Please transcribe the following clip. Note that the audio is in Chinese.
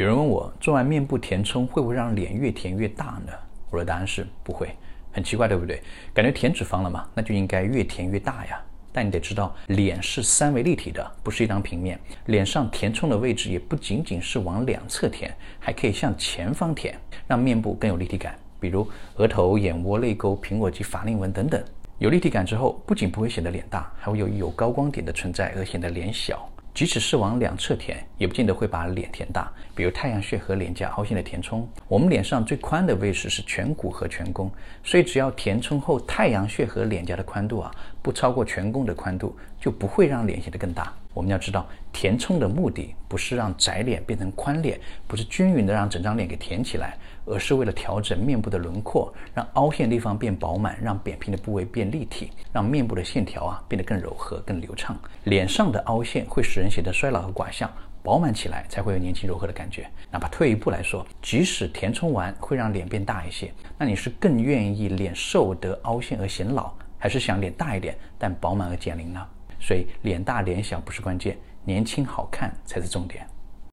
有人问我做完面部填充会不会让脸越填越大呢？我的答案是不会。很奇怪，对不对？感觉填脂肪了嘛，那就应该越填越大呀。但你得知道，脸是三维立体的，不是一张平面。脸上填充的位置也不仅仅是往两侧填，还可以向前方填，让面部更有立体感。比如额头、眼窝、泪沟、苹果肌、法令纹等等。有立体感之后，不仅不会显得脸大，还会有有高光点的存在而显得脸小。即使是往两侧填，也不见得会把脸填大。比如太阳穴和脸颊凹陷的填充，我们脸上最宽的位置是颧骨和颧弓，所以只要填充后太阳穴和脸颊的宽度啊不超过颧弓的宽度，就不会让脸显得更大。我们要知道，填充的目的不是让窄脸变成宽脸，不是均匀的让整张脸给填起来，而是为了调整面部的轮廓，让凹陷地方变饱满，让扁平的部位变立体，让面部的线条啊变得更柔和、更流畅。脸上的凹陷会使人显得衰老和寡相，饱满起来才会有年轻柔和的感觉。哪怕退一步来说，即使填充完会让脸变大一些，那你是更愿意脸瘦得凹陷而显老，还是想脸大一点但饱满而减龄呢？所以脸大脸小不是关键，年轻好看才是重点。